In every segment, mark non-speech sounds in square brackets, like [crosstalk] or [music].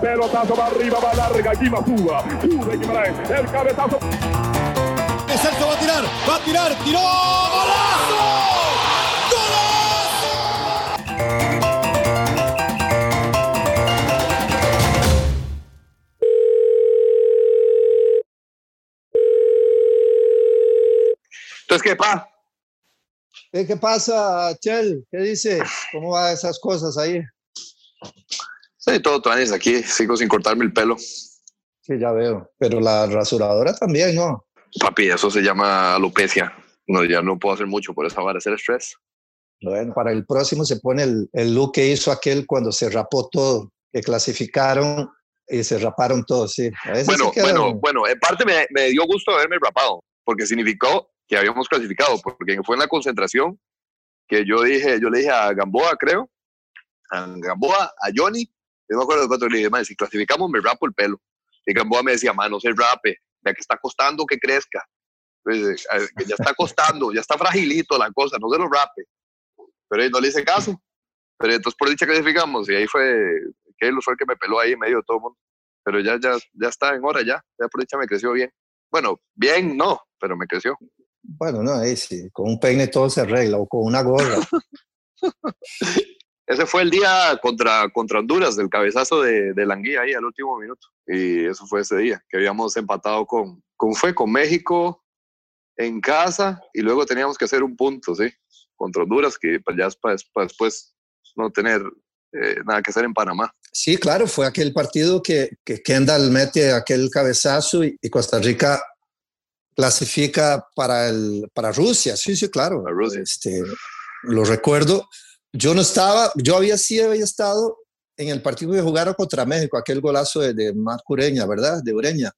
Pelotazo va arriba, va larga, aquí va Suba. Sube Guimaraes, el cabezazo. Celso va a tirar, va a tirar, tiró, golazo. Entonces, ¿qué pasa? ¿Qué, ¿Qué, pasa, Chel? ¿Qué dice? ¿Cómo van esas cosas ahí? Sí, todo traes aquí. Sigo sin cortarme el pelo. Sí, ya veo. Pero la rasuradora también, ¿no? Papi, eso se llama alopecia. No, ya no puedo hacer mucho por esa vara, el estrés. Bueno, para el próximo se pone el, el look que hizo aquel cuando se rapó todo, que clasificaron y se raparon todos, sí. bueno, bueno, bueno, en parte me, me dio gusto haberme rapado, porque significó que habíamos clasificado, porque fue en la concentración que yo dije, yo le dije a Gamboa, creo, a Gamboa, a Johnny, yo me acuerdo de cuatro, le dije, si clasificamos me rapo el pelo. Y Gamboa me decía, mano, se rape, ya que está costando que crezca. Pues, ya está costando, ya está fragilito la cosa, no se lo rape. Pero no le hice caso. Pero entonces por dicha clasificamos y ahí fue, que fue el que me peló ahí en medio de todo el mundo. Pero ya, ya, ya está en hora, ya, ya por dicha me creció bien. Bueno, bien no, pero me creció. Bueno, no, ahí sí, con un peine todo se arregla o con una gorra. [laughs] Ese fue el día contra, contra Honduras, del cabezazo de, de Languía ahí al último minuto. Y eso fue ese día, que habíamos empatado con, con, fue con México en casa y luego teníamos que hacer un punto, ¿sí? Contra Honduras, que ya es para, para después no tener eh, nada que hacer en Panamá. Sí, claro, fue aquel partido que, que Kendall mete aquel cabezazo y, y Costa Rica clasifica para, el, para Rusia, sí, sí, claro. Rusia. Este, lo recuerdo. Yo no estaba, yo había sí había estado en el partido que jugaron contra México, aquel golazo de, de Marco Ureña, ¿verdad? De Ureña.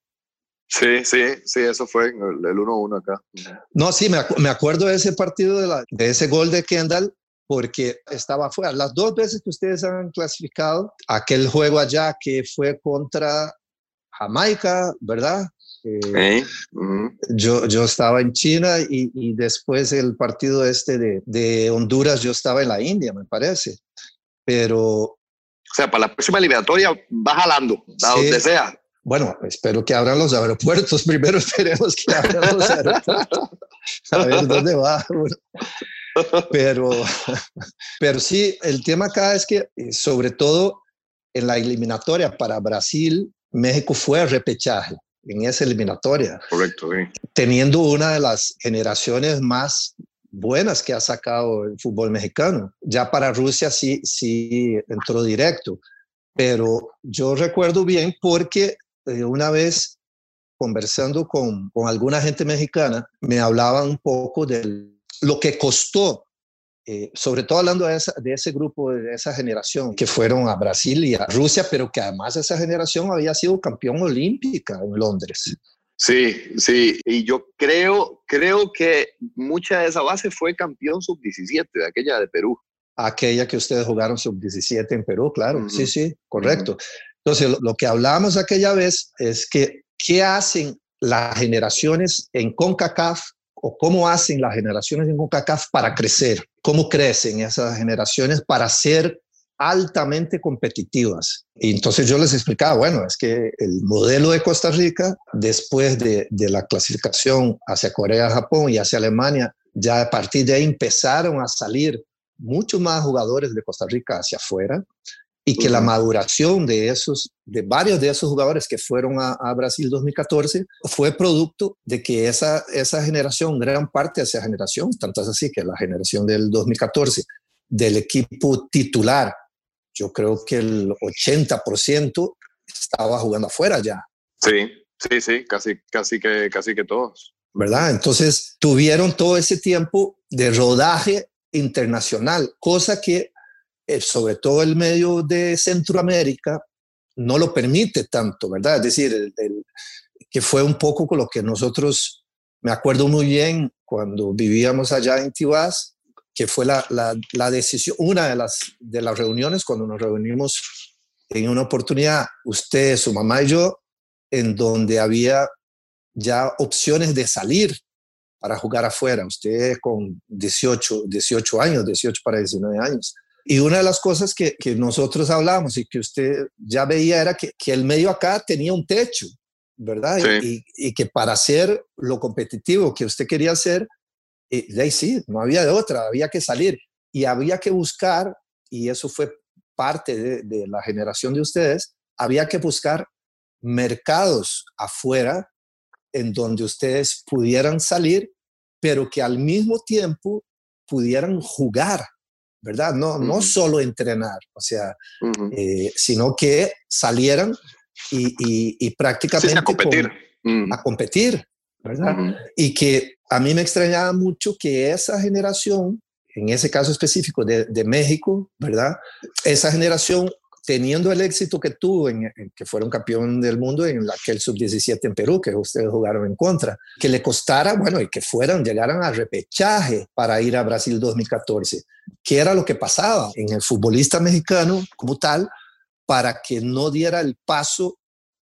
Sí, sí, sí, eso fue el 1-1 acá. No, sí, me, acu me, acuerdo de ese partido, de, la, de ese gol de Kendall, porque estaba fuera. Las dos veces que ustedes han clasificado, aquel juego allá que fue contra Jamaica, ¿verdad? Eh, uh -huh. yo, yo estaba en China y, y después el partido este de, de, Honduras, yo estaba en la India, me parece. Pero. O sea, para la próxima eliminatoria va jalando, a sí. donde sea. Bueno, espero que abran los aeropuertos. [laughs] Primero esperemos que abran los aeropuertos. A ver dónde va. Pero, pero sí, el tema acá es que, eh, sobre todo en la eliminatoria para Brasil, México fue a repechaje en esa eliminatoria. Correcto, sí. Teniendo una de las generaciones más buenas que ha sacado el fútbol mexicano. Ya para Rusia sí, sí entró directo, pero yo recuerdo bien porque eh, una vez conversando con, con, alguna gente mexicana, me hablaban un poco de lo que costó, eh, sobre todo hablando de, esa, de, ese grupo, de esa generación que fueron a Brasil y a Rusia, pero que además esa generación había sido campeón olímpica en Londres. Sí, sí, y yo creo, creo que mucha de esa base fue campeón sub-17, de aquella de Perú. Aquella que ustedes jugaron sub-17 en Perú, claro, uh -huh. sí, sí, correcto. Uh -huh. Entonces, lo, lo, que hablábamos aquella vez es que, ¿qué hacen las generaciones en CONCACAF o cómo hacen las generaciones en CONCACAF para crecer? ¿Cómo crecen esas generaciones para ser altamente competitivas. Y entonces yo les explicaba, bueno, es que el modelo de Costa Rica, después de, de la clasificación hacia Corea, Japón y hacia Alemania, ya a partir de ahí empezaron a salir muchos más jugadores de Costa Rica hacia afuera y que la maduración de esos, de varios de esos jugadores que fueron a, a, Brasil 2014 fue producto de que esa, esa generación, gran parte de esa generación, tanto es así que la generación del 2014 del equipo titular yo creo que el 80% estaba jugando afuera ya. Sí, sí, sí, casi, casi, que, casi que todos. ¿Verdad? Entonces tuvieron todo ese tiempo de rodaje internacional, cosa que sobre todo el medio de Centroamérica no lo permite tanto, ¿verdad? Es decir, el, el, que fue un poco con lo que nosotros, me acuerdo muy bien cuando vivíamos allá en Tibás, que fue la, la, la, decisión, una de las, de las reuniones cuando nos reunimos en una oportunidad, usted, su mamá y yo, en donde había ya opciones de salir para jugar afuera. Usted con 18, 18 años, 18 para 19 años. Y una de las cosas que, que nosotros hablábamos y que usted ya veía era que, que el medio acá tenía un techo, ¿verdad? Y, y, que para hacer lo competitivo que usted quería hacer, y, de ahí sí, no había de otra, había que salir y había que buscar, y eso fue parte de, de la generación de ustedes, había que buscar mercados afuera en donde ustedes pudieran salir, pero que al mismo tiempo pudieran jugar, ¿verdad? No, no solo entrenar, o sea, eh, sino que salieran y, prácticamente a competir. a competir, ¿verdad? Y que a mí me extrañaba mucho que esa generación, en ese caso específico de, de México, ¿verdad? Esa generación teniendo el éxito que tuvo en, que fueron campeón del mundo en aquel sub-17 en Perú, que ustedes jugaron en contra, que le costara, bueno, y que fueran, llegaran al repechaje para ir a Brasil 2014. ¿Qué era lo que pasaba en el futbolista mexicano como tal para que no diera el paso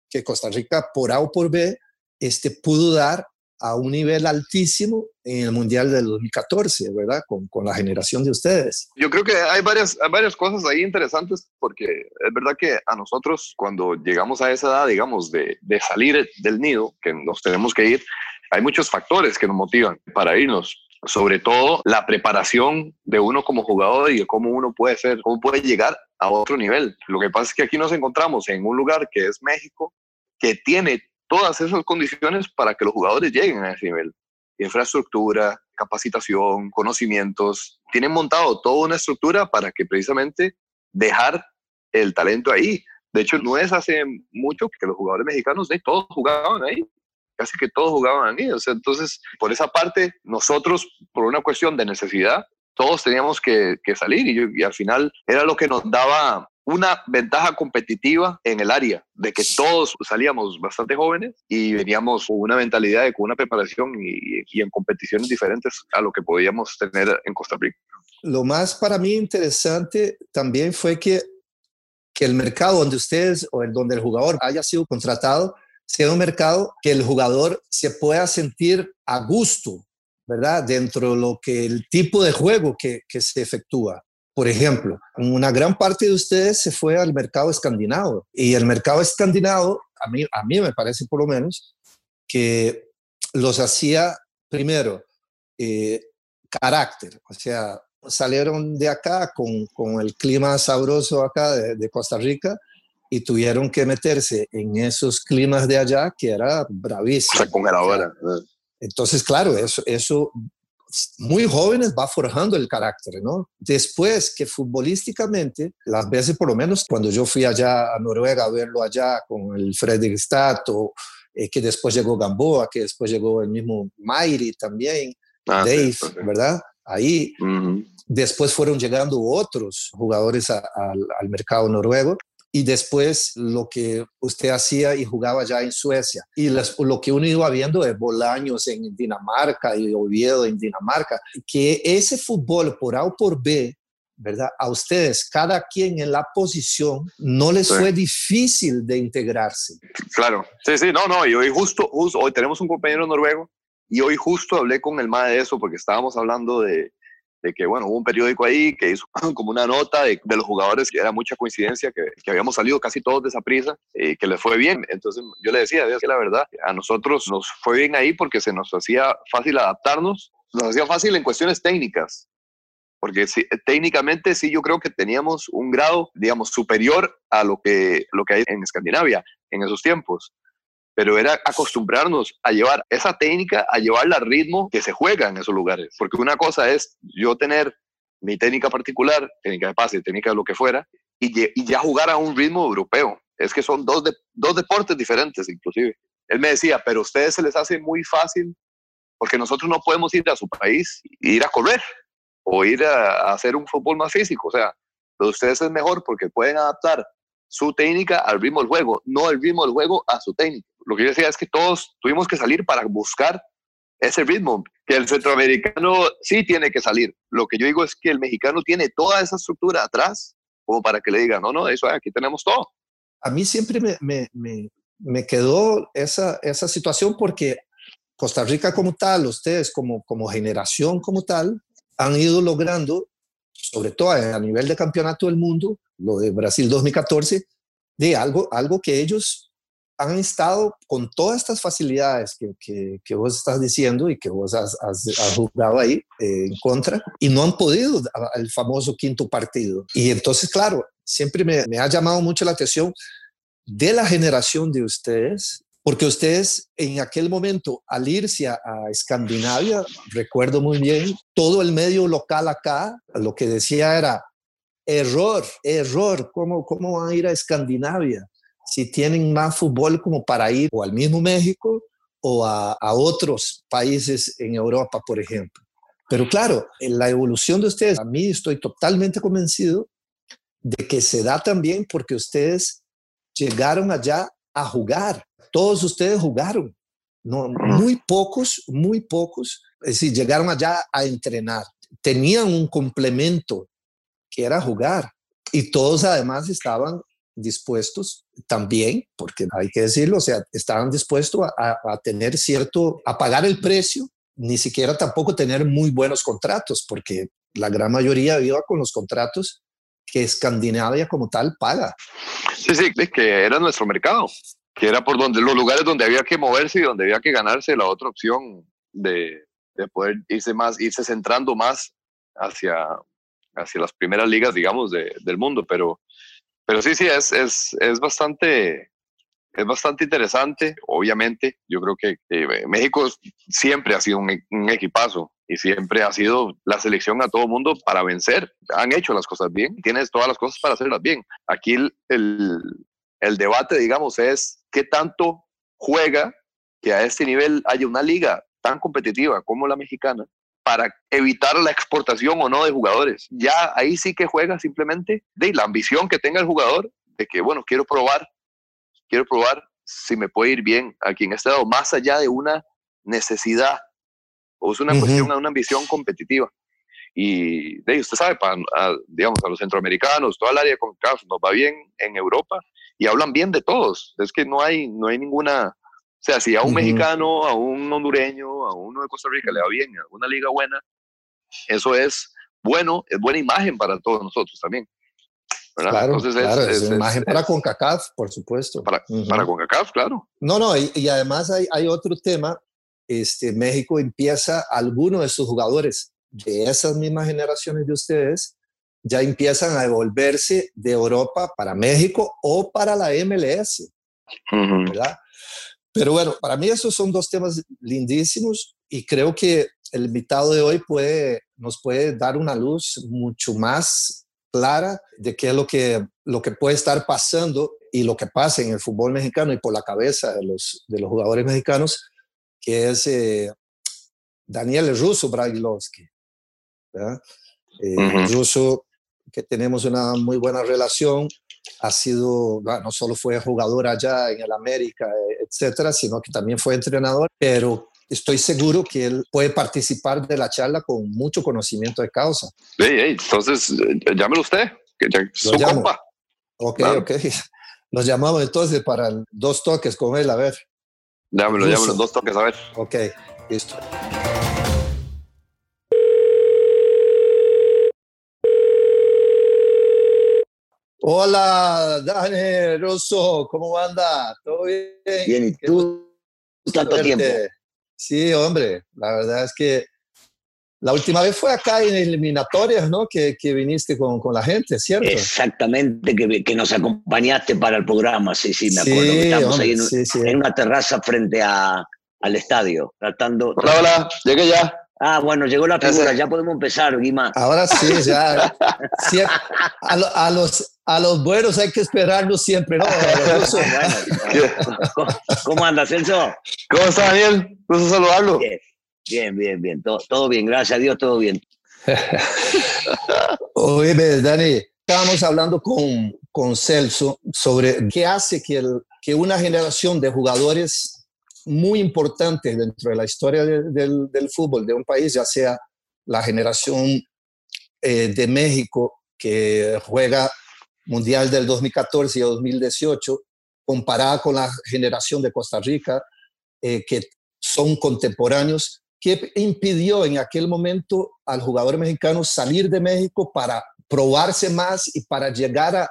que Costa Rica por A o por B este, pudo dar a un nivel altísimo en el Mundial del 2014, ¿verdad? Con, con, la generación de ustedes. Yo creo que hay varias, hay varias cosas ahí interesantes porque es verdad que a nosotros cuando llegamos a esa edad, digamos, de, de salir del nido, que nos tenemos que ir, hay muchos factores que nos motivan para irnos sobre todo la preparación de uno como jugador y cómo uno puede ser, cómo puede llegar a otro nivel. Lo que pasa es que aquí nos encontramos en un lugar que es México, que tiene todas esas condiciones para que los jugadores lleguen a ese nivel. Infraestructura, capacitación, conocimientos. Tienen montado toda una estructura para que precisamente dejar el talento ahí. De hecho, no es hace mucho que los jugadores mexicanos, de todos jugaban ahí. Casi que todos jugaban ahí. Entonces, por esa parte, nosotros, por una cuestión de necesidad, todos teníamos que, salir y, al final era lo que nos daba una ventaja competitiva en el área, de que todos salíamos bastante jóvenes y veníamos con una mentalidad de con una preparación y, y, en competiciones diferentes a lo que podíamos tener en Costa Rica. Lo más para mí interesante también fue que, que el mercado donde ustedes o en donde el jugador haya sido contratado sea un mercado que el jugador se pueda sentir a gusto, ¿verdad? Dentro de lo que el tipo de juego que, que se efectúa. Por ejemplo, una gran parte de ustedes se fue al mercado escandinavo y el mercado escandinavo, a mí, a mí me parece por lo menos, que los hacía primero eh, carácter, o sea, salieron de acá con, con el clima sabroso acá de, de, Costa Rica y tuvieron que meterse en esos climas de allá que era bravísimo. O sea. Entonces, claro, eso, eso muy jóvenes va forjando el carácter, ¿no? Después que futbolísticamente, las veces por lo menos cuando yo fui allá a Noruega a verlo allá con el Fredrik Stato, eh, que después llegó Gamboa, que después llegó el mismo Mairi también, ah, Dave, sí, ¿verdad? Ahí. Uh -huh. Después fueron llegando otros jugadores a, a, al mercado noruego y después lo que usted hacía y jugaba ya en Suecia. Y las, lo que uno iba viendo es Bolaños en Dinamarca y Oviedo en Dinamarca, que ese fútbol por A o por B, ¿verdad? A ustedes, cada quien en la posición, no les sí. fue difícil de integrarse. Claro, sí, sí, no, no, y hoy justo, justo, hoy tenemos un compañero noruego y hoy justo hablé con el MAE de eso porque estábamos hablando de, de que, bueno, hubo un periódico ahí que hizo [laughs] como una nota de, de los jugadores, que era mucha coincidencia, que, que, habíamos salido casi todos de esa prisa y que les fue bien. Entonces yo le decía, es que la verdad, a nosotros nos fue bien ahí porque se nos hacía fácil adaptarnos, nos hacía fácil en cuestiones técnicas, porque técnicamente sí yo creo que teníamos un grado, digamos, superior a lo que, lo que hay en Escandinavia en esos tiempos pero era acostumbrarnos a llevar esa técnica, a llevarla al ritmo que se juega en esos lugares. Porque una cosa es yo tener mi técnica particular, técnica de pase, técnica de lo que fuera, y, y ya jugar a un ritmo europeo. Es que son dos, de, dos deportes diferentes, inclusive. Él me decía, pero a ustedes se les hace muy fácil porque nosotros no podemos ir a su país e ir a correr o ir a, a hacer un fútbol más físico. O sea, lo de ustedes es mejor porque pueden adaptar su técnica al ritmo del juego, no el ritmo del juego a su técnica. Lo que yo decía es que todos tuvimos que salir para buscar ese ritmo, que el centroamericano sí tiene que salir. Lo que yo digo es que el mexicano tiene toda esa estructura atrás como para que le digan, no, no, eso aquí tenemos todo. A mí siempre me, me, me, me quedó esa, esa situación porque Costa Rica como tal, ustedes como, como generación como tal, han ido logrando sobre todo a nivel de campeonato del mundo, lo de Brasil 2014, de algo, algo que ellos han estado con todas estas facilidades que, que, vos estás diciendo y que vos has, has, jugado ahí eh, en contra y no han podido el famoso quinto partido. Y entonces, claro, siempre me, me ha llamado mucho la atención de la generación de ustedes, porque ustedes en aquel momento, al irse a, Escandinavia, recuerdo muy bien, todo el medio local acá, lo que decía era, error, error, ¿cómo, cómo van a ir a Escandinavia? Si tienen más fútbol como para ir o al mismo México o a, otros países en Europa, por ejemplo. Pero claro, en la evolución de ustedes, a mí estoy totalmente convencido de que se da también porque ustedes llegaron allá a jugar. Todos ustedes jugaron. No, muy pocos, muy pocos, es decir, llegaron allá a entrenar. Tenían un complemento que era jugar. Y todos además estaban dispuestos también, porque hay que decirlo, o sea, estaban dispuestos a, a, tener cierto, a pagar el precio, ni siquiera tampoco tener muy buenos contratos, porque la gran mayoría iba con los contratos que Escandinavia como tal paga. Sí, sí, que era nuestro mercado, que era por donde los lugares donde había que moverse y donde había que ganarse la otra opción de, de poder irse más, irse centrando más hacia, hacia las primeras ligas, digamos, de, del mundo. Pero, pero sí, sí, es, es, es bastante, es bastante interesante, obviamente. Yo creo que México siempre ha sido un, un, equipazo y siempre ha sido la selección a todo mundo para vencer. Han hecho las cosas bien, tienes todas las cosas para hacerlas bien. Aquí el, el, el debate, digamos, es qué tanto juega que a este nivel haya una liga tan competitiva como la mexicana para evitar la exportación o no de jugadores. Ya ahí sí que juega simplemente de la ambición que tenga el jugador de que, bueno, quiero probar, quiero probar si me puede ir bien aquí en este lado, más allá de una necesidad o es una cuestión de una ambición competitiva. Y de usted sabe, para, digamos, a los centroamericanos, toda el área con CAF nos va bien en Europa y hablan bien de todos. Es que no hay, no hay ninguna, o sea, si a un mexicano, a un hondureño, a uno de Costa Rica le va bien, a una liga buena, eso es bueno, es buena imagen para todos nosotros también. Claro, Entonces claro, es, es, imagen para CONCACAF, por supuesto. Para, para CONCACAF, claro. No, no, y, y además hay, hay, otro tema este, México empieza, algunos de sus jugadores de esas mismas generaciones de ustedes, ya empiezan a devolverse de Europa para México o para la MLS, ¿verdad? Pero bueno, para mí esos son dos temas lindísimos y creo que el invitado de hoy puede, nos puede dar una luz mucho más clara de qué es lo que, lo que puede estar pasando y lo que pasa en el fútbol mexicano y por la cabeza de los, de los jugadores mexicanos que es eh, Daniel Russo Brailovsky. Eh, Russo, que tenemos una muy buena relación, ha sido, no solo fue jugador allá en el América, eh, etcétera, sino que también fue entrenador, pero estoy seguro que él puede participar de la charla con mucho conocimiento de causa. Sí, entonces llámelo usted, que ya, su compa. Ok, ok. [laughs] Nos llamamos entonces para dos toques con él, a ver. Dámelo, dámelo, dos toques, a ver. Ok, listo. Hola, Dani Russo, ¿cómo anda? ¿Todo bien? Bien, ¿y tú? Tanto tiempo. Sí, hombre, la verdad es que la última vez fue acá en eliminatorias, ¿no? Que, que viniste con, con, la gente, ¿cierto? Exactamente, que, que, nos acompañaste para el programa, sí, sí, me acuerdo. Sí, Estamos ahí en, sí, sí. en, una terraza frente a, al estadio, tratando... Hola, hola, llegué ya. Ah, bueno, llegó la figura, ya podemos empezar, Guima. Ahora sí, ya. [laughs] a, lo, a, los, a los buenos hay que esperarlos siempre, ¿no? [laughs] bueno, [laughs] ¿Cómo, ¿Cómo andas, Celso? ¿Cómo está, Daniel? Gusto saludarlo. Bien. Bien, bien, bien. Todo, todo bien, gracias a Dios, todo bien. [laughs] Oye, Dani, estábamos hablando con, con Celso sobre qué hace que, el, que una generación de jugadores muy importantes dentro de la historia de, del, del, fútbol de un país, ya sea la generación eh, de México que juega Mundial del 2014 y 2018, comparada con la generación de Costa Rica, eh, que son contemporáneos, ¿qué impidió en aquel momento al jugador mexicano salir de México para probarse más y para llegar a,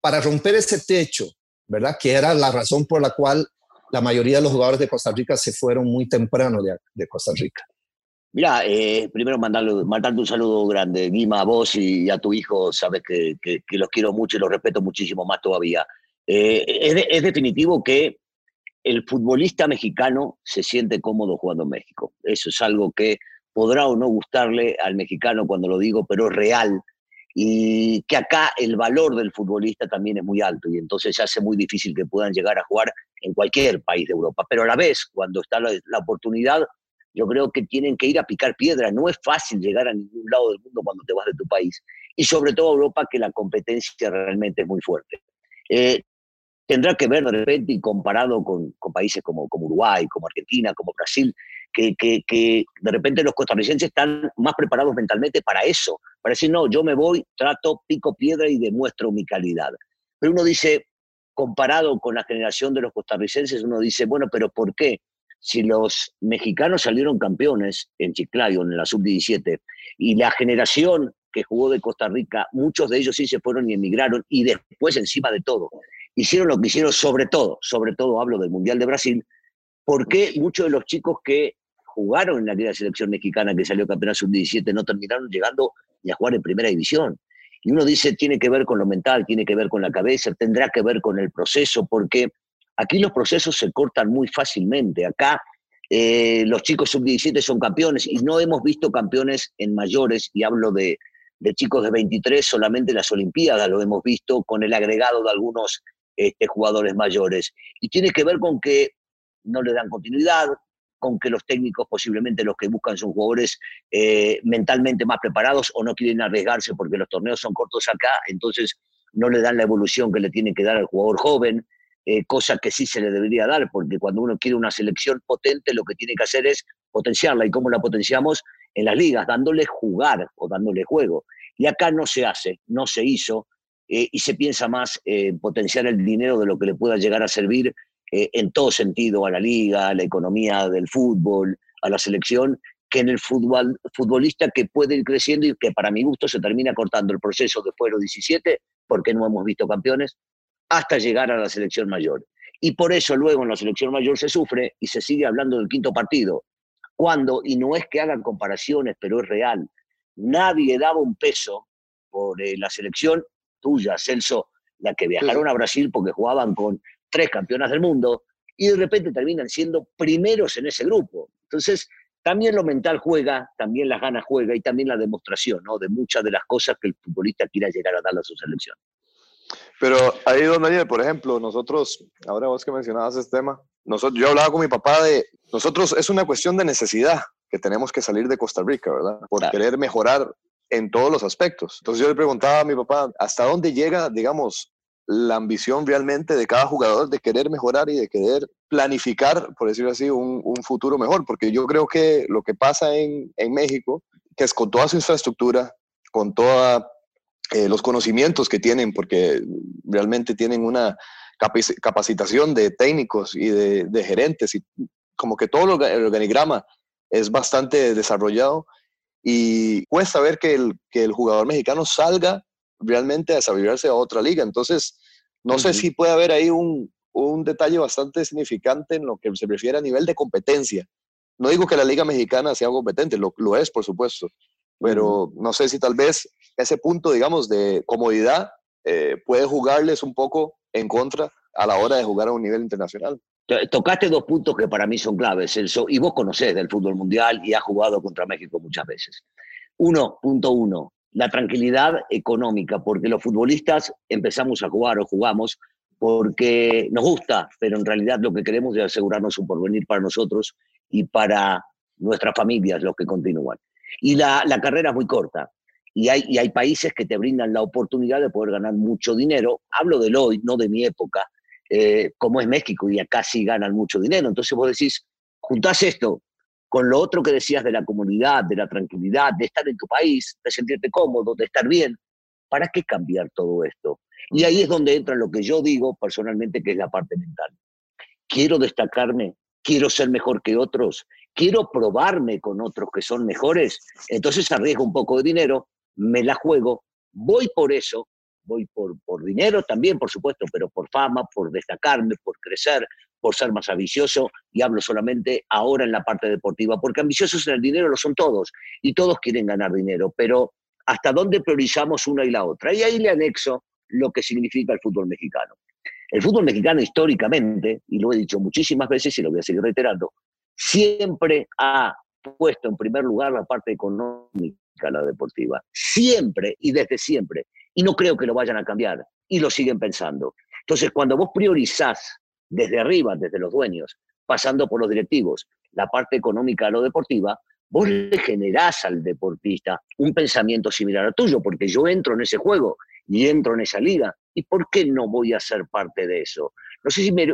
para romper ese techo, ¿verdad? Que era la razón por la cual la mayoría de los jugadores de Costa Rica se fueron muy temprano de, Costa Rica. Mira, eh, primero mandarle, mandarte un saludo grande, Guima, a vos y a tu hijo, sabes que, los quiero mucho y los respeto muchísimo más todavía. Eh, es, definitivo que el futbolista mexicano se siente cómodo jugando en México. Eso es algo que podrá o no gustarle al mexicano cuando lo digo, pero es real. Y que acá el valor del futbolista también es muy alto y entonces se hace muy difícil que puedan llegar a jugar en cualquier país de Europa. Pero a la vez, cuando está la, oportunidad, yo creo que tienen que ir a picar piedra. No es fácil llegar a ningún lado del mundo cuando te vas de tu país. Y sobre todo Europa, que la competencia realmente es muy fuerte. Eh, tendrá que ver de repente y comparado con, países como, como, Uruguay, como Argentina, como Brasil, que, que, que, de repente los costarricenses están más preparados mentalmente para eso, para decir, no, yo me voy, trato, pico piedra y demuestro mi calidad. Pero uno dice, comparado con la generación de los costarricenses, uno dice, bueno, pero ¿por qué? Si los mexicanos salieron campeones en Chiclayo, en la sub-17, y la generación que jugó de Costa Rica, muchos de ellos sí se fueron y emigraron, y después, encima de todo, hicieron lo que hicieron, sobre todo, sobre todo hablo del Mundial de Brasil, porque muchos de los chicos que jugaron en aquella selección mexicana que salió campeona sub-17 no terminaron llegando ni a jugar en primera división. Y uno dice, tiene que ver con lo mental, tiene que ver con la cabeza, tendrá que ver con el proceso, porque aquí los procesos se cortan muy fácilmente. Acá eh, los chicos sub-17 son campeones y no hemos visto campeones en mayores, y hablo de, de chicos de 23 solamente en las Olimpiadas, lo hemos visto con el agregado de algunos este, jugadores mayores. Y tiene que ver con que no le dan continuidad, con que los técnicos posiblemente los que buscan son jugadores eh, mentalmente más preparados o no quieren arriesgarse porque los torneos son cortos acá, entonces no le dan la evolución que le tiene que dar al jugador joven, eh, cosa que sí se le debería dar, porque cuando uno quiere una selección potente lo que tiene que hacer es potenciarla. ¿Y cómo la potenciamos? En las ligas, dándole jugar o dándole juego. Y acá no se hace, no se hizo, eh, y se piensa más en potenciar el dinero de lo que le pueda llegar a servir eh, en todo sentido a la liga, a la economía del fútbol, a la selección, que en el futbolista que puede ir creciendo y que para mi gusto se termina cortando el proceso después de los 17, porque no hemos visto campeones, hasta llegar a la selección mayor. Y por eso luego en la selección mayor se sufre y se sigue hablando del quinto partido. Cuando, y no es que hagan comparaciones, pero es real, nadie daba un peso por eh, la selección tuya, Celso, la que viajaron a Brasil porque jugaban con tres campeonas del mundo, y de repente terminan siendo primeros en ese grupo. Entonces, también lo mental juega, también las ganas juega y también la demostración ¿no? de muchas de las cosas que el futbolista quiera llegar a dar a su selección. Pero ahí, don Daniel, por ejemplo, nosotros, ahora vos que mencionabas este tema, nosotros, yo hablaba con mi papá de, nosotros es una cuestión de necesidad que tenemos que salir de Costa Rica, ¿verdad? Por querer mejorar en todos los aspectos. Entonces yo le preguntaba a mi papá, ¿hasta dónde llega, digamos, la ambición realmente de cada jugador de querer mejorar y de querer planificar, por decirlo así, un, futuro mejor, porque yo creo que lo que pasa en, México, que es con toda su infraestructura, con todos eh, los conocimientos que tienen, porque realmente tienen una capacitación de técnicos y de, gerentes, y como que todo el organigrama es bastante desarrollado y cuesta ver que el, que el jugador mexicano salga realmente a desarrollarse a otra liga. Entonces, no sé si puede haber ahí un, un, detalle bastante significante en lo que se refiere a nivel de competencia. No digo que la liga mexicana sea competente, lo, lo es, por supuesto, pero no sé si tal vez ese punto, digamos, de comodidad eh, puede jugarles un poco en contra a la hora de jugar a un nivel internacional. Tocaste dos puntos que para mí son claves, y vos conocés del fútbol mundial y has jugado contra México muchas veces. Uno, punto uno, la tranquilidad económica, porque los futbolistas empezamos a jugar o jugamos porque nos gusta, pero en realidad lo que queremos es asegurarnos un porvenir para nosotros y para nuestras familias, los que continúan. Y la, carrera es muy corta. Y hay, y hay países que te brindan la oportunidad de poder ganar mucho dinero. Hablo del hoy, no de mi época, eh, como es México, y acá sí ganan mucho dinero. Entonces vos decís, juntás esto con lo otro que decías de la comunidad, de la tranquilidad, de estar en tu país, de sentirte cómodo, de estar bien, ¿para qué cambiar todo esto? Y ahí es donde entra lo que yo digo personalmente, que es la parte mental. Quiero destacarme, quiero ser mejor que otros, quiero probarme con otros que son mejores, entonces arriesgo un poco de dinero, me la juego, voy por eso, voy por, por dinero también, por supuesto, pero por fama, por destacarme, por crecer, por ser más ambicioso, y hablo solamente ahora en la parte deportiva, porque ambiciosos en el dinero lo son todos, y todos quieren ganar dinero, pero ¿hasta dónde priorizamos una y la otra? Y ahí le anexo lo que significa el fútbol mexicano. El fútbol mexicano históricamente, y lo he dicho muchísimas veces y lo voy a seguir reiterando, siempre ha puesto en primer lugar la parte económica, la deportiva. Siempre y desde siempre. Y no creo que lo vayan a cambiar. Y lo siguen pensando. Entonces, cuando vos priorizás desde arriba, desde los dueños, pasando por los directivos, la parte económica a lo deportiva, vos le generás al deportista un pensamiento similar al tuyo, porque yo entro en ese juego y entro en esa liga. ¿Y por qué no voy a ser parte de eso? No sé si me,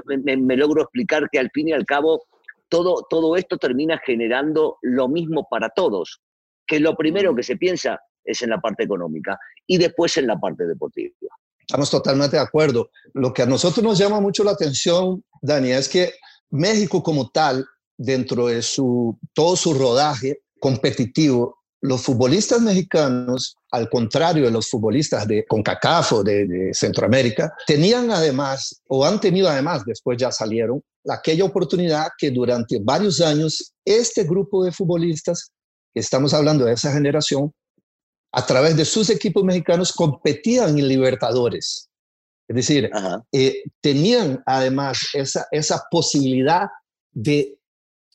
logro explicar que al fin y al cabo todo, todo esto termina generando lo mismo para todos, que lo primero que se piensa es en la parte económica y después en la parte deportiva. Estamos totalmente de acuerdo. Lo que a nosotros nos llama mucho la atención, Dani, es que México como tal, dentro de su, todo su rodaje competitivo, los futbolistas mexicanos, al contrario de los futbolistas de CONCACAF o de, Centroamérica, tenían además, o han tenido además, después ya salieron, aquella oportunidad que durante varios años este grupo de futbolistas, estamos hablando de esa generación, a través de sus equipos mexicanos competían en Libertadores. Es decir, eh, tenían además esa, esa posibilidad de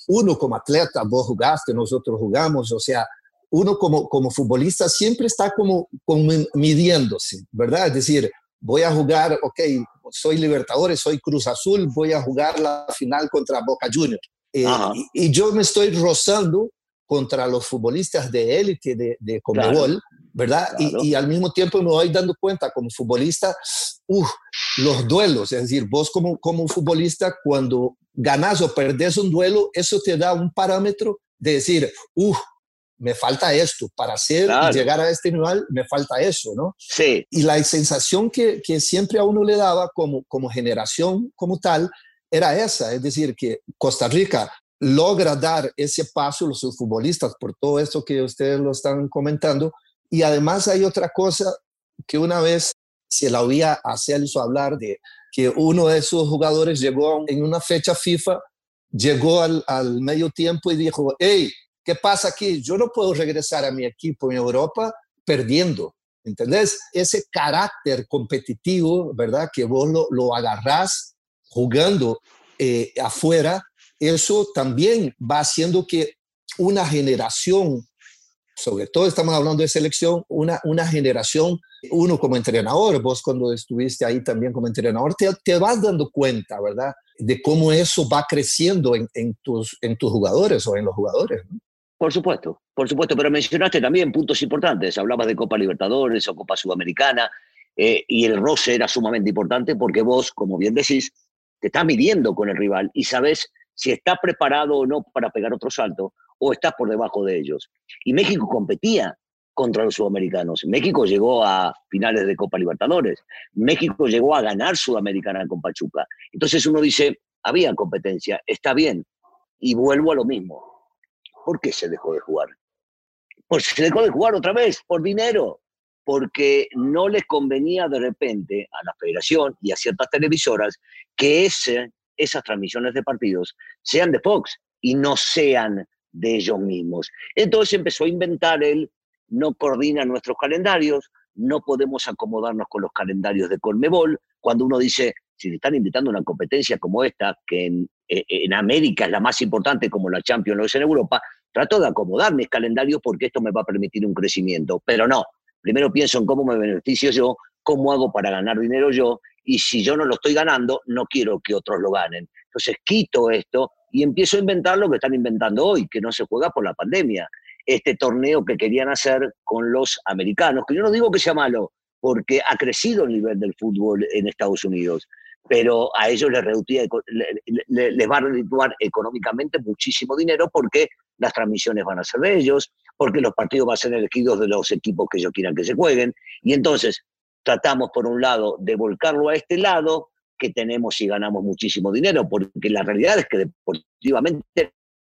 uno como atleta, vos jugaste, nosotros jugamos, o sea, uno como, como futbolista siempre está como, como midiéndose, ¿verdad? Es decir, voy a jugar, ok, soy Libertadores, soy Cruz Azul, voy a jugar la final contra Boca Juniors. Eh, y, yo me estoy rozando contra los futbolistas de élite de, de Comebol, ¿verdad? Y, y, al mismo tiempo me voy dando cuenta como futbolista, uh, los duelos, es decir, vos como, como futbolista, cuando ganas o perdés un duelo, eso te da un parámetro de decir, uh, me falta esto, para ser llegar a este nivel me falta eso, ¿no? Sí. Y la sensación que, que, siempre a uno le daba como, como generación, como tal, era esa, es decir, que Costa Rica logra dar ese paso a los futbolistas por todo esto que ustedes lo están comentando. Y además hay otra cosa que una vez se la oía a Celso hablar de que uno de esos jugadores llegó en una fecha FIFA, llegó al, al medio tiempo y dijo, hey, ¿Qué pasa aquí? Yo no puedo regresar a mi equipo en Europa perdiendo. ¿Entendés? Ese carácter competitivo, ¿verdad? Que vos lo, lo agarrás jugando eh, afuera, eso también va haciendo que una generación, sobre todo estamos hablando de selección, una, una generación, uno como entrenador, vos cuando estuviste ahí también como entrenador, te, te vas dando cuenta, ¿verdad? De cómo eso va creciendo en, en, tus, en tus jugadores o en los jugadores. Por supuesto, por supuesto, pero mencionaste también puntos importantes. Hablabas de Copa Libertadores o Copa Sudamericana eh, y el roce era sumamente importante porque vos, como bien decís, te estás midiendo con el rival y sabes si está preparado o no para pegar otro salto o estás por debajo de ellos. Y México competía contra los sudamericanos. México llegó a finales de Copa Libertadores. México llegó a ganar Sudamericana con Pachuca. Entonces uno dice, había competencia, está bien. Y vuelvo a lo mismo ¿Por qué se dejó de jugar? Pues se dejó de jugar otra vez, por dinero, porque no les convenía de repente a la federación y a ciertas televisoras que ese, esas transmisiones de partidos sean de Fox y no sean de ellos mismos. Entonces empezó a inventar él, no coordina nuestros calendarios, no podemos acomodarnos con los calendarios de Colmebol, cuando uno dice, si están invitando a una competencia como esta, que en, eh, en América es la más importante como la Champions lo en Europa, trato de acomodar mis calendarios porque esto me va a permitir un crecimiento. Pero no, primero pienso en cómo me beneficio yo, cómo hago para ganar dinero yo, y si yo no lo estoy ganando, no quiero que otros lo ganen. Entonces quito esto y empiezo a inventar lo que están inventando hoy, que no se juega por la pandemia. Este torneo que querían hacer con los americanos, que yo no digo que sea malo, porque ha crecido el nivel del fútbol en Estados Unidos, pero a ellos les, les va a redituar económicamente muchísimo dinero porque las transmisiones van a ser de ellos, porque los partidos van a ser elegidos de los equipos que ellos quieran que se jueguen. Y entonces tratamos, por un lado, de volcarlo a este lado, que tenemos y ganamos muchísimo dinero, porque la realidad es que deportivamente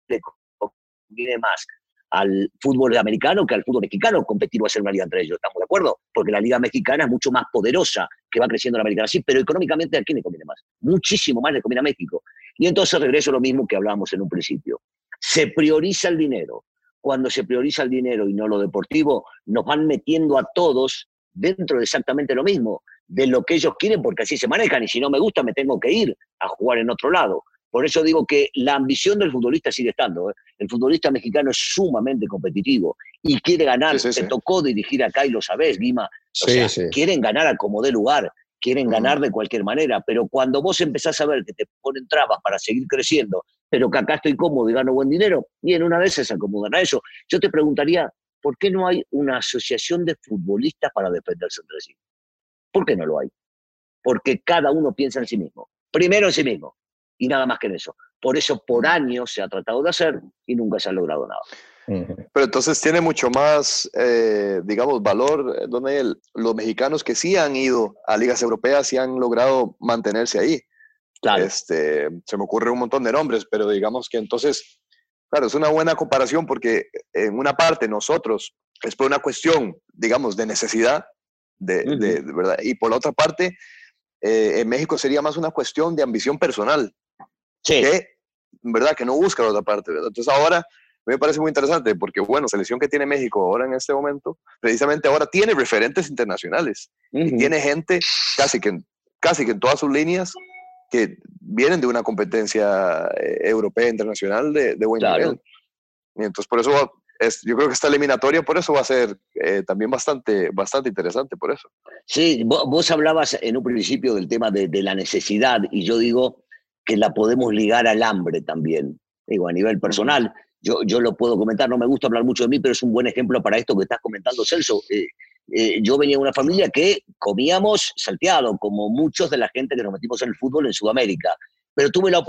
le conviene más al fútbol americano que al fútbol mexicano competir o hacer una liga entre ellos, ¿estamos de acuerdo? Porque la liga mexicana es mucho más poderosa que va creciendo la americana, sí, pero económicamente ¿a quién le conviene más? Muchísimo más le conviene a México. Y entonces regreso a lo mismo que hablábamos en un principio. Se prioriza el dinero. Cuando se prioriza el dinero y no lo deportivo, nos van metiendo a todos dentro de exactamente lo mismo, de lo que ellos quieren, porque así se manejan, y si no me gusta me tengo que ir a jugar en otro lado. Por eso digo que la ambición del futbolista sigue estando. ¿eh? El futbolista mexicano es sumamente competitivo y quiere ganar. Se tocó dirigir acá y lo sabés, Guima. quieren ganar a como dé lugar, quieren ganar de cualquier manera, pero cuando vos empezás a ver que te ponen trabas para seguir creciendo, pero que acá estoy cómodo y gano buen dinero, y en una vez se acomodan a eso. Yo te preguntaría, ¿por qué no hay una asociación de futbolistas para defenderse entre sí? ¿Por qué no lo hay? Porque cada uno piensa en sí mismo. Primero en sí mismo y nada más que en eso. Por eso por años se ha tratado de hacer y nunca se ha logrado nada. Pero entonces tiene mucho más, eh, digamos, valor, eh, donde los mexicanos que sí han ido a ligas europeas y han logrado mantenerse ahí. Claro. Este, se me ocurre un montón de nombres, pero digamos que entonces, claro, es una buena comparación porque en una parte nosotros es por una cuestión, digamos, de necesidad, de, de, ¿verdad? Y por la otra parte, eh, en México sería más una cuestión de ambición personal. Sí. Que, ¿verdad? Que no busca la otra parte, ¿verdad? Entonces ahora me parece muy interesante porque, bueno, selección que tiene México ahora en este momento, precisamente ahora tiene referentes internacionales y tiene gente casi que, casi que en todas sus líneas que vienen de una competencia eh, europea internacional de, de buen nivel. Y entonces por eso es, yo creo que esta eliminatoria por eso va a ser eh, también bastante, bastante interesante por eso. Sí, vos, hablabas en un principio del tema de, de la necesidad y yo digo, que la podemos ligar al hambre también. Digo, a nivel personal, yo, yo lo puedo comentar, no me gusta hablar mucho de mí, pero es un buen ejemplo para esto que estás comentando, Celso. Eh, eh, yo venía de una familia que comíamos salteado, como muchos de la gente que nos metimos en el fútbol en Sudamérica. Pero tuve la,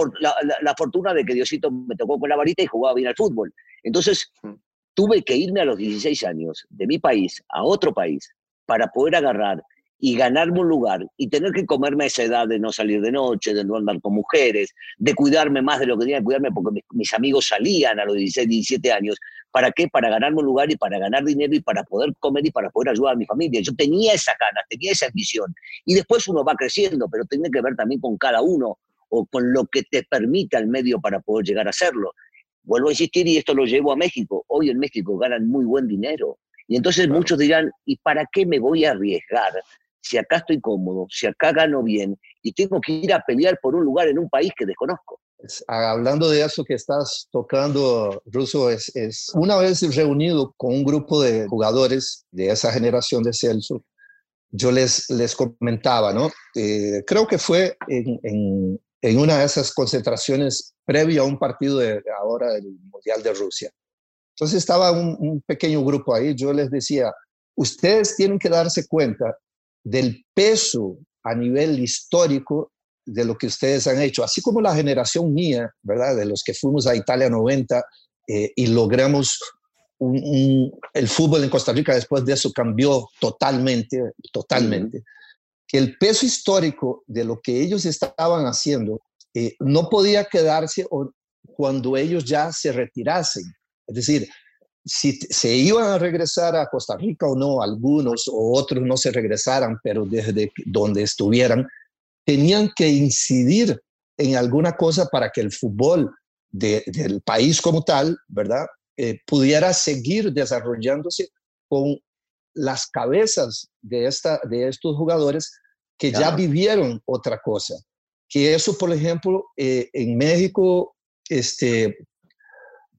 la, fortuna de que Diosito me tocó con la varita y jugaba bien al fútbol. Entonces, tuve que irme a los 16 años de mi país a otro país para poder agarrar y ganarme un lugar y tener que comerme a esa edad de no salir de noche, de no andar con mujeres, de cuidarme más de lo que tenía que cuidarme porque mis, amigos salían a los 16, 17 años. ¿Para qué? Para ganarme un lugar y para ganar dinero y para poder comer y para poder ayudar a mi familia. Yo tenía esa ganas, tenía esa ambición. Y después uno va creciendo, pero tiene que ver también con cada uno o con lo que te permita el medio para poder llegar a hacerlo. Vuelvo a insistir y esto lo llevo a México. Hoy en México ganan muy buen dinero. Y entonces muchos dirán, ¿y para qué me voy a arriesgar si acá estoy cómodo, si acá gano bien y tengo que ir a pelear por un lugar en un país que desconozco. Hablando de eso que estás tocando, Russo, es, una vez reunido con un grupo de jugadores de esa generación de Celso, yo les, les comentaba, ¿no? Eh, creo que fue en, una de esas concentraciones previo a un partido de ahora del Mundial de Rusia. Entonces estaba un, un pequeño grupo ahí, yo les decía, ustedes tienen que darse cuenta del peso a nivel histórico de lo que ustedes han hecho, así como la generación mía, ¿verdad? De los que fuimos a Italia 90 eh, y logramos el fútbol en Costa Rica después de eso cambió totalmente, totalmente. Que el peso histórico de lo que ellos estaban haciendo eh, no podía quedarse cuando ellos ya se retirasen. Es decir, si se iban a regresar a Costa Rica o no, algunos o otros no se regresaran, pero desde donde estuvieran, tenían que incidir en alguna cosa para que el fútbol del país como tal, ¿verdad? Eh, pudiera seguir desarrollándose con las cabezas de, esta, de estos jugadores que ya vivieron otra cosa. Que eso, por ejemplo, eh, en México, este,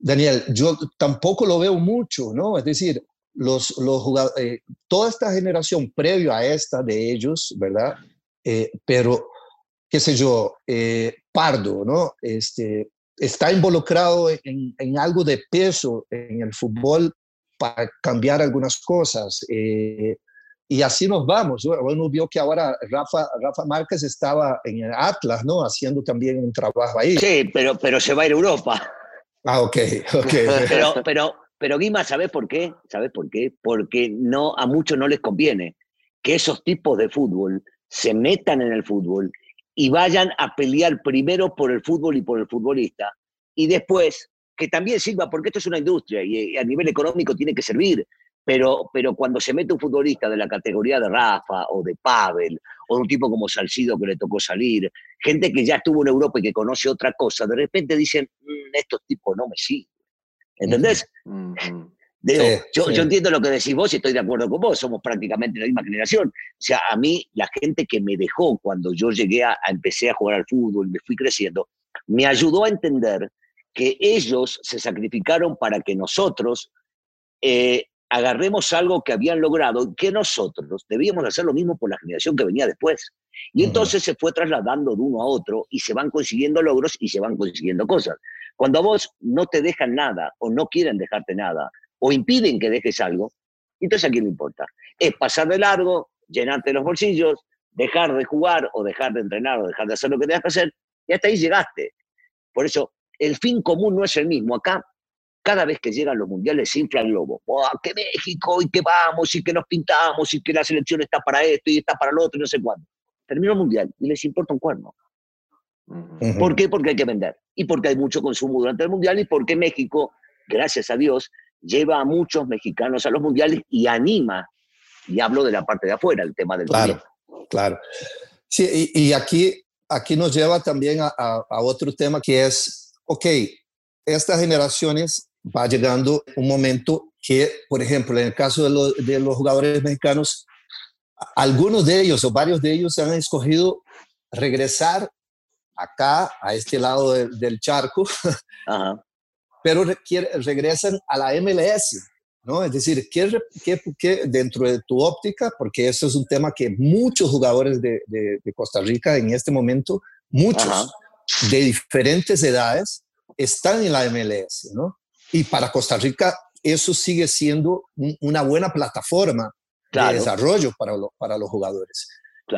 Daniel, yo tampoco lo veo mucho, ¿no? Es decir, los, los eh, toda esta generación previo a esta de ellos, ¿verdad? Eh, pero, qué sé yo, eh, Pardo, ¿no? Este, está involucrado en, algo de peso en el fútbol para cambiar algunas cosas. y así nos vamos. Uno vio que ahora Rafa, Rafa Márquez estaba en el Atlas, ¿no? Haciendo también un trabajo ahí. Sí, pero, pero se va a ir a Europa. Ah, ok, [laughs] ok. pero, pero, pero Guima, ¿sabes por qué? ¿Sabes por qué? Porque no, a muchos no les conviene que esos tipos de fútbol se metan en el fútbol y vayan a pelear primero por el fútbol y por el futbolista y después que también sirva, porque esto es una industria y a nivel económico tiene que servir, pero, pero cuando se mete un futbolista de la categoría de Rafa o de Pavel o de un tipo como Salcido que le tocó salir, gente que ya estuvo en Europa y que conoce otra cosa, de repente dicen, mm, estos tipos no me siguen. ¿Entendés? [laughs] yo, yo, entiendo lo que decís vos y estoy de acuerdo con vos, somos prácticamente la misma generación. O sea, a mí, la gente que me dejó cuando yo llegué a, empecé a jugar al fútbol, me fui creciendo, me ayudó a entender que ellos se sacrificaron para que nosotros eh, agarremos algo que habían logrado y que nosotros debíamos hacer lo mismo por la generación que venía después. Y entonces se fue trasladando de uno a otro y se van consiguiendo logros y se van consiguiendo cosas. Cuando a vos no te dejan nada o no quieren dejarte nada o impiden que dejes algo, entonces a quién le importa. Es pasar de largo, llenarte los bolsillos, dejar de jugar o dejar de entrenar o dejar de hacer lo que tengas que hacer y hasta ahí llegaste. Por eso, el fin común no es el mismo. Acá cada vez que llegan los mundiales se infla el globo. ¡Oh, que México! Y que vamos, y que nos pintamos, y que la selección está para esto y está para lo otro, y no sé cuándo. Terminó el mundial y les importa un cuerno. ¿Por qué? Porque hay que vender. Y porque hay mucho consumo durante el mundial y porque México, gracias a Dios, lleva a muchos mexicanos a los mundiales y anima, y hablo de la parte de afuera, el tema del Claro, claro. Sí, y, aquí, aquí nos lleva también a, a otro tema que es, ok, estas generaciones va llegando un momento que, por ejemplo, en el caso de, los jugadores mexicanos, algunos de ellos o varios de ellos han escogido regresar acá, a este lado del charco, [laughs] pero regresan a la MLS, ¿no? Es decir, ¿qué, qué, dentro de tu óptica, porque eso es un tema que muchos jugadores de, Costa Rica en este momento, muchos de diferentes edades, están en la MLS, ¿no? Y para Costa Rica eso sigue siendo una buena plataforma de desarrollo para, para los jugadores.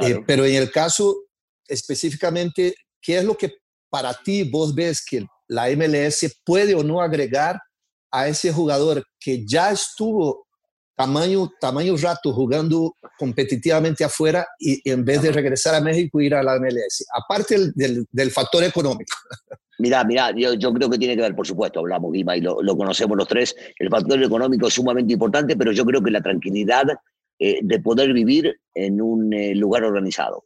Eh, pero en el caso específicamente, ¿qué es lo que para ti vos ves que la MLS puede o no agregar a ese jugador que ya estuvo tamaño, tamaño rato jugando competitivamente afuera y en vez de regresar a México ir a la MLS? Aparte del, del factor económico. [laughs] Mirá, mirá, yo, yo, creo que tiene que ver, por supuesto, hablamos, Guima, y lo, conocemos los tres, el factor económico es sumamente importante, pero yo creo que la tranquilidad eh, de poder vivir en un eh, lugar organizado.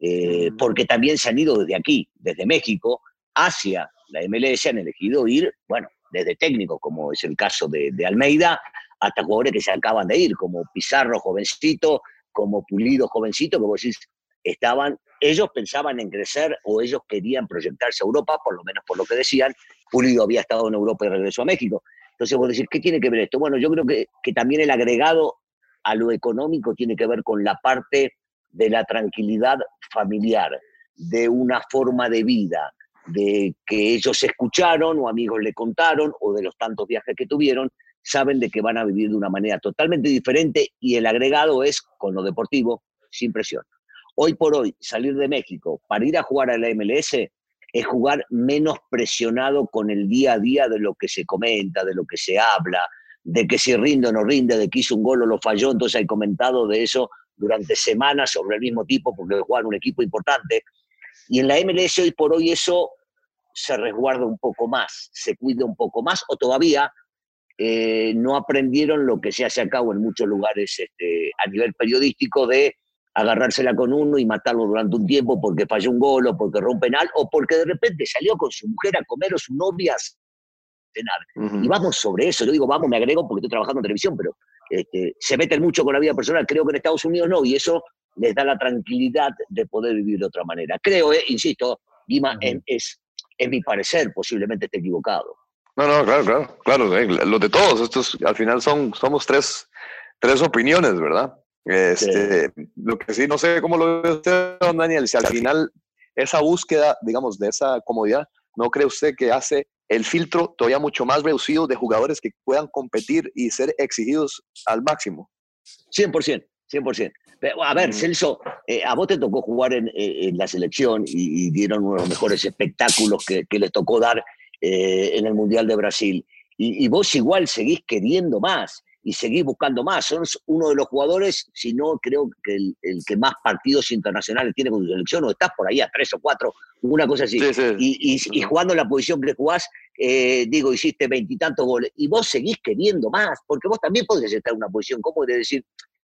Eh, mm. porque también se han ido desde aquí, desde México, hacia la MLS, han elegido ir, bueno, desde técnicos, como es el caso de, de Almeida, hasta jugadores que se acaban de ir, como Pizarro, jovencito, como Pulido, jovencito, que vos decís, estaban ellos pensaban en crecer o ellos querían proyectarse a Europa, por lo menos por lo que decían. Pulido había estado en Europa y regresó a México. Entonces vos decís, ¿qué tiene que ver esto? Bueno, yo creo que, que también el agregado a lo económico tiene que ver con la parte de la tranquilidad familiar, de una forma de vida, de que ellos escucharon o amigos le contaron o de los tantos viajes que tuvieron, saben de que van a vivir de una manera totalmente diferente y el agregado es con lo deportivo, sin presión. Hoy por hoy, salir de México para ir a jugar a la MLS es jugar menos presionado con el día a día de lo que se comenta, de lo que se habla, de que si rinde o no rinde, de que hizo un gol o lo falló. Entonces hay comentado de eso durante semanas sobre el mismo tipo porque juegan un equipo importante. Y en la MLS hoy por hoy eso se resguarda un poco más, se cuida un poco más o todavía eh, no aprendieron lo que se hace a cabo en muchos lugares este, a nivel periodístico de agarrársela con uno y matarlo durante un tiempo porque falló un gol o porque rompe penal o porque de repente salió con su mujer a comer o su novia a cenar. Y vamos sobre eso. Yo digo, vamos, me agrego porque estoy trabajando en televisión, pero este, se meten mucho con la vida personal. Creo que en Estados Unidos no, y eso les da la tranquilidad de poder vivir de otra manera. Creo, eh, insisto, Dima, es, es mi parecer, posiblemente esté equivocado. No, no, claro, claro, claro, eh, los de todos, estos al final son, somos tres, tres opiniones, ¿verdad? Este, Lo que sí, no sé cómo lo ve usted, don Daniel, si al final esa búsqueda, digamos, de esa comodidad, ¿no cree usted que hace el filtro todavía mucho más reducido de jugadores que puedan competir y ser exigidos al máximo? 100%, 100%. A ver, Celso, eh, a vos te tocó jugar en, la selección y, dieron uno de los mejores espectáculos que, que les tocó dar eh, en el Mundial de Brasil. Y, y, vos igual seguís queriendo más y seguís buscando más. Son uno de los jugadores, si no creo que el, que más partidos internacionales tiene con su selección, o estás por ahí a tres o cuatro, una cosa así. Y, jugando la posición que jugás, eh, digo, hiciste veintitantos goles, y vos seguís queriendo más, porque vos también podés estar en una posición como de decir,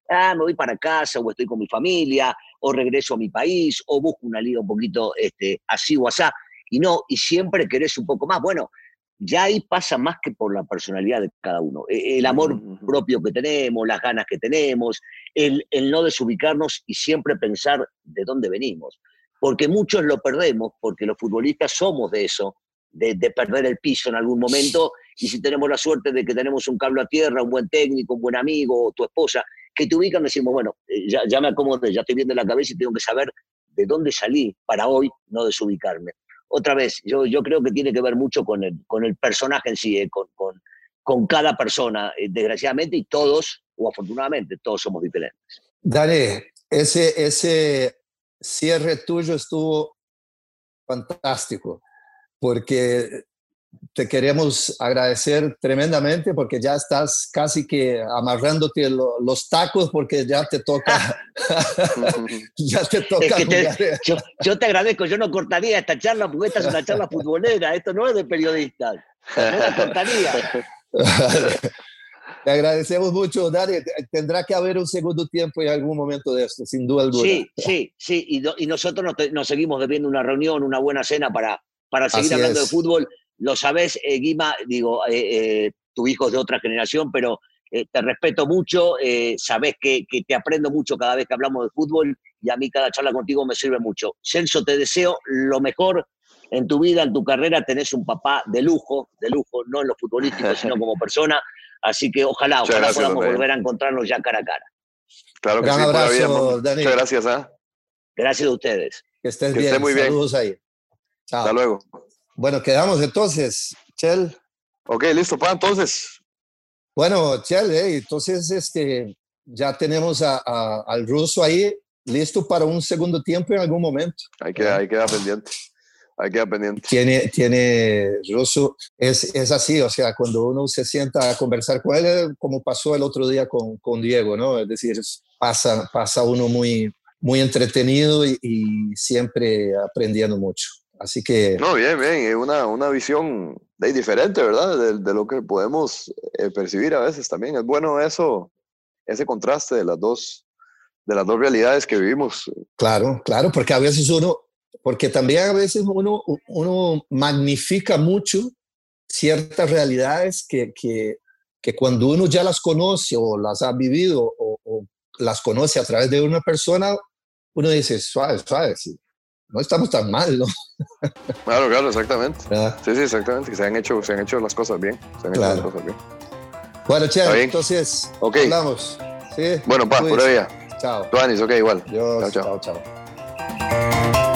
ah, me voy para casa, o estoy con mi familia, o regreso a mi país, o busco una liga un poquito este, así o así, y no, y siempre querés un poco más. Bueno, ya ahí pasa más que por la personalidad de cada uno. E, el amor propio que tenemos, las ganas que tenemos, el, el, no desubicarnos y siempre pensar de dónde venimos. Porque muchos lo perdemos, porque los futbolistas somos de eso, de, perder el piso en algún momento, y si tenemos la suerte de que tenemos un cable a tierra, un buen técnico, un buen amigo, o tu esposa, que te ubican, decimos, bueno, eh, ya, ya me acomodé, ya estoy viendo la cabeza y tengo que saber de dónde salí para hoy no desubicarme otra vez, yo, yo creo que tiene que ver mucho con el, con el personaje en sí, eh, con, con, con, cada persona, eh, desgraciadamente, y todos, o afortunadamente, todos somos diferentes. Dani, ese, ese cierre tuyo estuvo fantástico, porque te queremos agradecer tremendamente porque ya estás casi que amarrándote los tacos porque ya te toca. [laughs] [laughs] ya te toca. yo, te agradezco, yo no cortaría esta charla porque esta es una charla futbolera, esto no es de periodistas. No la cortaría. [laughs] Te agradecemos mucho, Dani. Tendrá que haber un segundo tiempo en algún momento de esto, sin duda alguna. Sí, sí, sí. Y, y nosotros nos, seguimos debiendo una reunión, una buena cena para, para seguir hablando de fútbol lo sabes, eh, Guima, digo, eh, eh, tu hijo es de otra generación, pero te respeto mucho, sabes que, que, te aprendo mucho cada vez que hablamos de fútbol y a mí cada charla contigo me sirve mucho. Celso, te deseo lo mejor en tu vida, en tu carrera, tenés un papá de lujo, de lujo, no en lo futbolístico, [laughs] sino como persona, así que ojalá, ojalá podamos volver a encontrarnos ya cara a cara. Claro que sí, abrazo, Dani. Muchas gracias. ¿eh? Gracias a ustedes. Que estés bien. muy Saludos ahí. Chao. Hasta luego. Bueno, quedamos entonces, Chel. Ok, listo, para entonces. Bueno, Chel, eh, entonces este, ya tenemos al ruso ahí listo para un segundo tiempo en algún momento. Hay que, hay que pendiente. Hay que pendiente. Tiene, tiene ruso, es, es así, o sea, cuando uno se sienta a conversar con él, como pasó el otro día con, con Diego, ¿no? Es decir, pasa, pasa uno muy, muy entretenido y, y siempre aprendiendo mucho. Así que... No, bien, bien, es una, una visión de, diferente, ¿verdad? De, de, lo que podemos eh, percibir a veces también. Es bueno eso, ese contraste de las dos, de las dos realidades que vivimos. Claro, claro, porque a veces uno, porque también a veces uno, uno magnifica mucho ciertas realidades que, que, que cuando uno ya las conoce o las ha vivido o, o las conoce a través de una persona, uno dice, suave, suave, sí no estamos tan mal, ¿no? Claro, claro, exactamente. Sí, sí, exactamente, que se han hecho, se han hecho las cosas bien. Se han hecho las cosas bien. Bueno, che, entonces okay. hablamos. ¿sí? Bueno, pa, por ahí. Chao. Tuanis, ok, igual. chao. chao. chao.